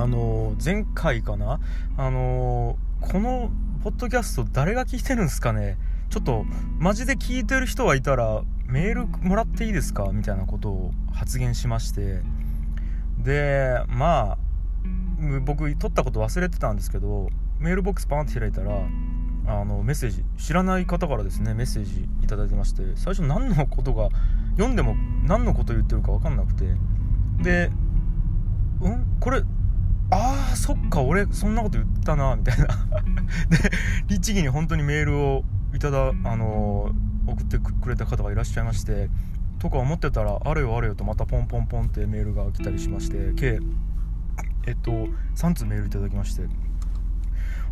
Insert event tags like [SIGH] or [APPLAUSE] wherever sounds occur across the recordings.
あの前回かな？あのこのポッドキャスト誰が聞いてるんですかね？ちょっとマジで聞いてる人はいたらメールもらっていいですか？みたいなことを発言しまして。でまあ僕撮ったこと忘れてたんですけどメールボックスパンって開いたらあのメッセージ知らない方からですねメッセージ頂いてまして最初何のことが読んでも何のこと言ってるか分かんなくて。でうん？これああそっか俺そんなこと言ったなみたいな。で律儀に本当にメールをいただあの送ってくれた方がいらっしゃいましてとか思ってたらあれよあれよとまたポンポンポンってメールが来たりしまして計えっと3通メールいただきまして。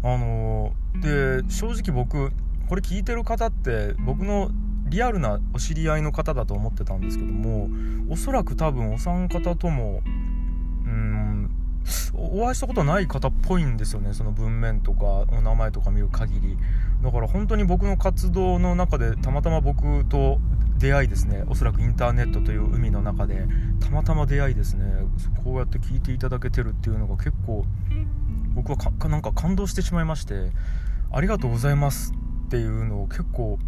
あので正直僕これ聞いてる方って僕のリアルなお知り合いの方だと思ってたんですけどもおそらく多分お三方ともうんお会いしたことない方っぽいんですよねその文面とかお名前とか見る限り。だから本当に僕の活動の中でたまたま僕と出会いですねおそらくインターネットという海の中でたまたま出会いですね。こうやって聞いていただけてるっていうのが結構僕はかなんか感動してしまいましてありがとうございますっていうのを結構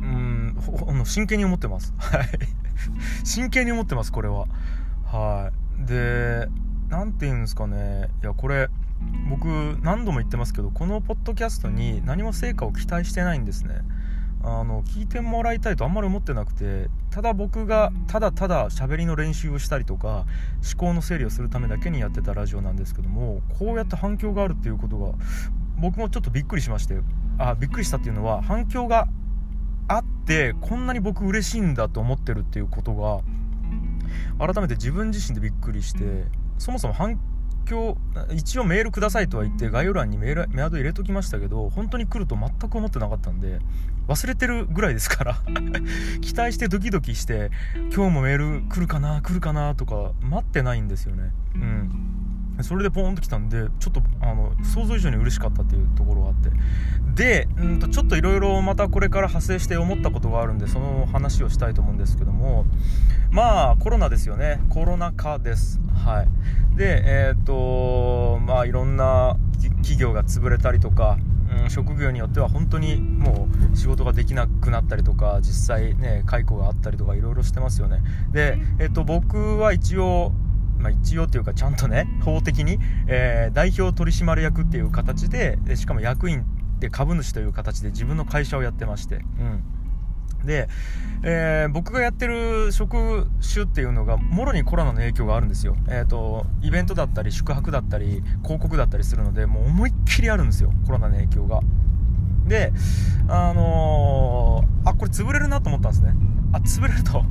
うん真剣に思ってます。はい。[LAUGHS] 真剣に思ってますこれは。はい。でて言うんですかね。いやこれ僕何度も言ってますけどこのポッドキャストに何も成果を期待してないんですね。あの聞いてもらいたいとあんまり思ってなくてただ僕がただただ喋りの練習をしたりとか思考の整理をするためだけにやってたラジオなんですけどもこうやって反響があるっていうことが僕もちょっとびっくりしましてあびっくりしたっていうのは反響があってこんなに僕嬉しいんだと思ってるっていうことが改めて自分自身でびっくりしてそもそも反響一応メールくださいとは言って概要欄にメールメアド入れときましたけど本当に来ると全く思ってなかったんで忘れてるぐらいですから [LAUGHS] 期待してドキドキして今日もメール来るかな来るかなとか待ってないんですよね。うん。それでポーンと来たんでちょっとあの想像以上に嬉しかったっていうところがあって。でうんとちょっといろいろまたこれから派生して思ったことがあるんでその話をしたいと思うんですけども。まあコロナですよね。コロナ禍です。はい。でえっ、ー、とまあいろんな企業が潰れたりとかうん、職業によっては本当にもう仕事ができなくなったりとか実際ね解雇があったりとかいろいろしてますよね。で、えっと、僕は一応まあ、一応というかちゃんとね法的に、えー、代表取締役っていう形でしかも役員で株主という形で自分の会社をやってまして、うん、で、えー、僕がやってる職種っていうのがもろにコロナの影響があるんですよ、えーと、イベントだったり宿泊だったり広告だったりするのでもう思いっきりあるんですよコロナの影響が。であのー、あこれ潰れるなと思ったんですね。あ潰れると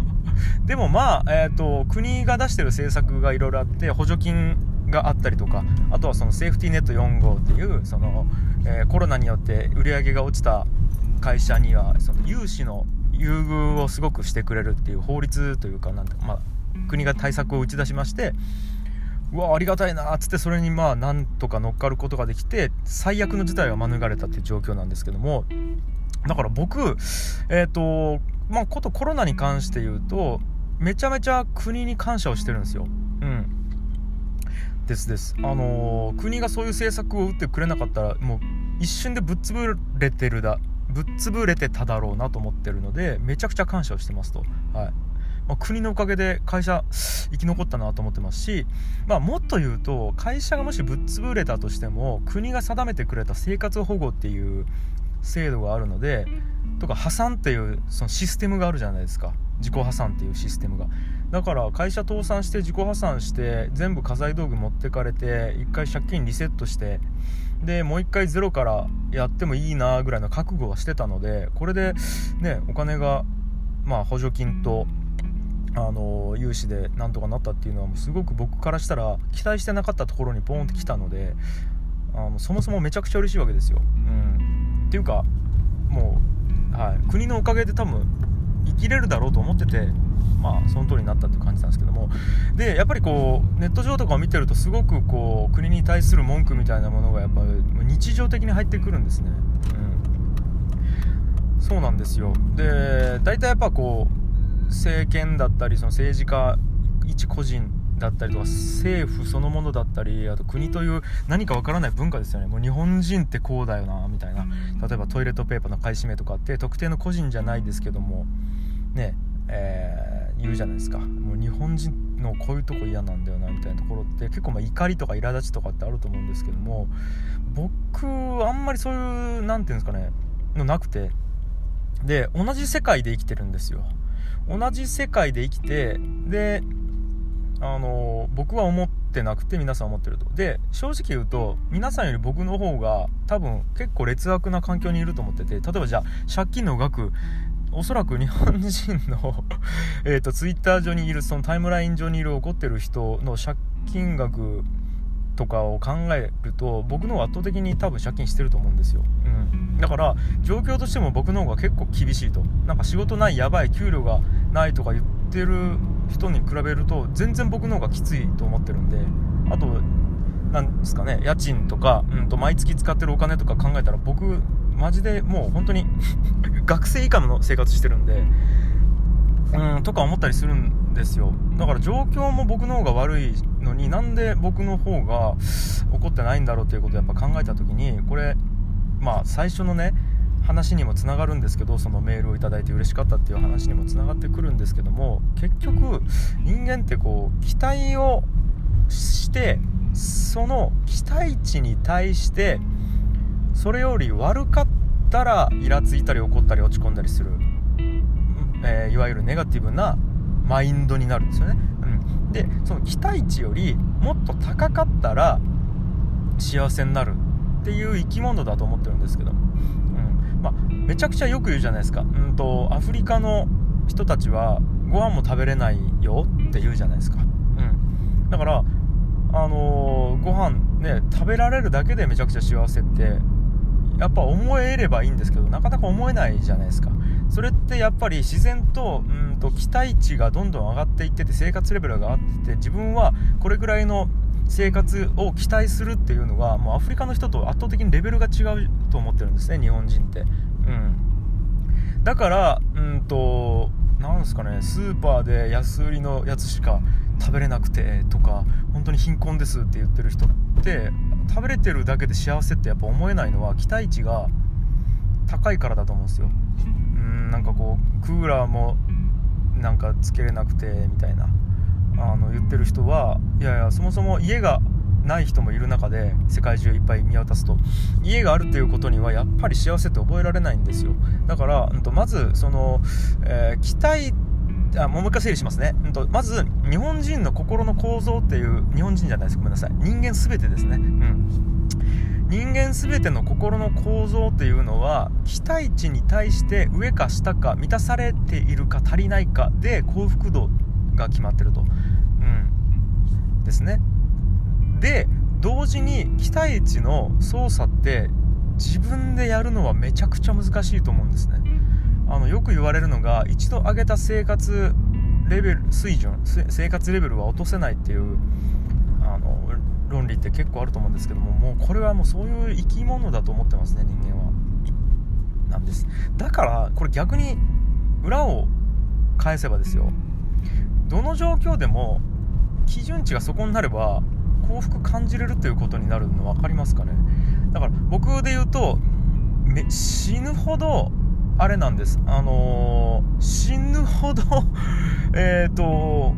でもまあ、えーと、国が出してる政策がいろいろあって補助金があったりとかあとはそのセーフティーネット4号っていうその、えー、コロナによって売り上げが落ちた会社にはその融資の優遇をすごくしてくれるっていう法律というかなんまあ、国が対策を打ち出しましてうわありがたいなっつってそれにまあなんとか乗っかることができて最悪の事態は免れたっていう状況なんですけどもだから僕えっ、ー、とまあ、ことコロナに関して言うと、めちゃめちゃ国に感謝をしてるんですよ。うん。ですです。あのー、国がそういう政策を打ってくれなかったら、もう一瞬でぶっ潰れてるだ、ぶっ潰れてただろうなと思ってるので、めちゃくちゃ感謝をしてますと。はい。まあ、国のおかげで会社生き残ったなと思ってますし、まあ、もっと言うと会社がもしぶっ潰れたとしても国が定めてくれた生活保護っていう制度があるのでとか破産っていうそのシステムがあるじゃないですか。自己破産っていうシステムが。だから会社倒産して自己破産して全部家財道具持ってかれて一回借金リセットしてでもう一回ゼロからやってもいいなぐらいの覚悟はしてたのでこれでねお金がまあ補助金とあの融資でなんとかなったっていうのはもうすごく僕からしたら期待してなかったところにポンってきたのであのそもそもめちゃくちゃ嬉しいわけですよ。うん、っていうかもうはい、国のおかげで多分生きれるだろうと思っててまあその通りになったって感じなんですけども。でやっぱりこうネット上とかを見てるとすごくこう国に対する文句みたいなものがやっぱ日常的に入ってくるんですね、うん、そうなんですよ。で大体やっぱこう政権だったりその政治家一個人だったりとか政府そのものだったりあと国という何かわからない文化ですよね。もう日本人ってこうだよなみたいな。例えばトイレットペーパーの買い占めとかって特定の個人じゃないですけどもねえー、言うじゃないですか。もう日本人のこういうとこ嫌なんだよなみたいなところって結構まあ怒りとか苛立ちとかってあると思うんですけども僕あんまりそういう何て言うんですかねのなくて。で同じ世界で生きてるんですよ。同じ世界で生きてであの僕は思ってなくて皆さん思ってると。で正直言うと皆さんより僕の方が多分結構劣悪な環境にいると思ってて例えばじゃあ借金の額おそらく日本人の [LAUGHS] えとツイッター上にいるそのタイムライン上にいる怒ってる人の借金額とかを考えると僕の方が圧倒的に多分借金してると思うんですよ、うん、だから状況としても僕の方が結構厳しいと。なんか仕事ないやばい給料がないとか言ってる人に比べると全然僕の方がきついと思ってるんであと何ですかね家賃とか、うん、と毎月使ってるお金とか考えたら僕マジでもう本当に [LAUGHS] 学生以下の生活してるんでうんとか思ったりするんですよ。だから状況も僕の方が悪いのになんで僕の方が怒ってないんだろうっていうことをやっぱ考えた時にこれまあ最初のね話にもつながるんですけどそのメールを頂いて嬉しかったっていう話にもつながってくるんですけども結局人間ってこう期待をしてその期待値に対してそれより悪かったらイラついたり怒ったり落ち込んだりする、えー、いわゆるネガティブなマインドになるんですよね、うん、でその期待値よりもっと高かったら幸せになる。っていう生き物だと思ってるんですけど、うん。まあ、めちゃくちゃよく言うじゃないですか、うんと、アフリカの人たちはご飯も食べれないよって言うじゃないですか、うん、だからあのー、ご飯ね食べられるだけでめちゃくちゃ幸せってやっぱ思えればいいんですけどなかなか思えないじゃないですか。それってやっぱり自然とうんと期待値がどんどん上がっていってて生活レベルが上がってて自分はこれぐらいの生活を期待するっていうのがもうアフリカの人と圧倒的にレベルが違うと思ってるんですね日本人って、うん、だからうんとなんですかねスーパーで安売りのやつしか食べれなくてとか本当に貧困ですって言ってる人って食べれてるだけで幸せってやっぱ思えないのは期待値が高いからだと思うんですよ。うんなんかこうクーラーもなんかつけれなくてみたいな。あの言ってる人はいやいやそもそも家がない人もいる中で世界中いっぱい見渡すと。家があるということにはやっぱり幸せって覚えられないんですよ。だから、うん、とまずその、えー、期待あもう一回整理しますね、うんと、まず日本人の心の構造っていう日本人じゃないです。ごめんなさい。人間全てですね、うん、人間全ての心の構造っていうのは期待値に対して上か下か満たされているか足りないかで幸福度が決まってると、うん、ですね。で同時に期待値の操作って自分でやるのはめちゃくちゃ難しいと思うんですね。あのよく言われるのが一度上げた生活レベル水準生活レベルは落とせないっていうあの論理って結構あると思うんですけどももうこれはもうそういう生き物だと思ってますね人間は。なんです。だからこれ逆に裏を返せばですよ。どの状況でも基準値がそこになれば幸福感じれるということになるの分かりますかね？だから僕で言うと死ぬほどあれなんです。あのー、死ぬほど [LAUGHS] えっと、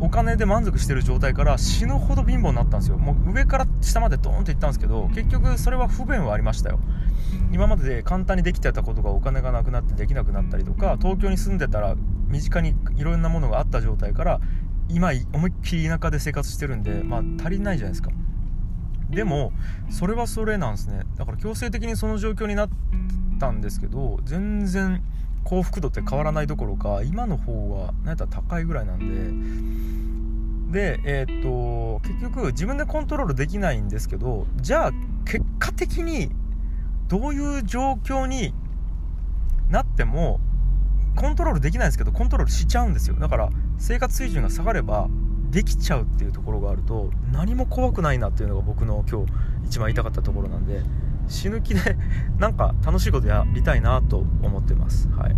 お金で満足してる状態から死ぬほど貧乏になったんですよ。もう上から下までドーンっていったんですけど、結局それは不便はありましたよ。今までで簡単にできてたことがお金がなくなってできなくなったりとか、東京に住んでたら身近にいろんなものがあった状態から、今思いっきり田舎で生活してるんで、まあ足りないじゃないですか。でも、それはそれなんですね。だから強制的にその状況になっ、たんですけど全然幸福度って変わらないどころか今の方が何やったら高いぐらいなんででえー、っと結局自分でコントロールできないんですけどじゃあ結果的にどういう状況になってもコントロールできないんですけどコントロールしちゃうんですよ。だから生活水準が下がればできちゃうっていうところがあると何も怖くないなっていうのが僕の今日一番言いたかったところなんで死ぬ気で [LAUGHS] なんか楽しいことやりたいなと思ってます。はい。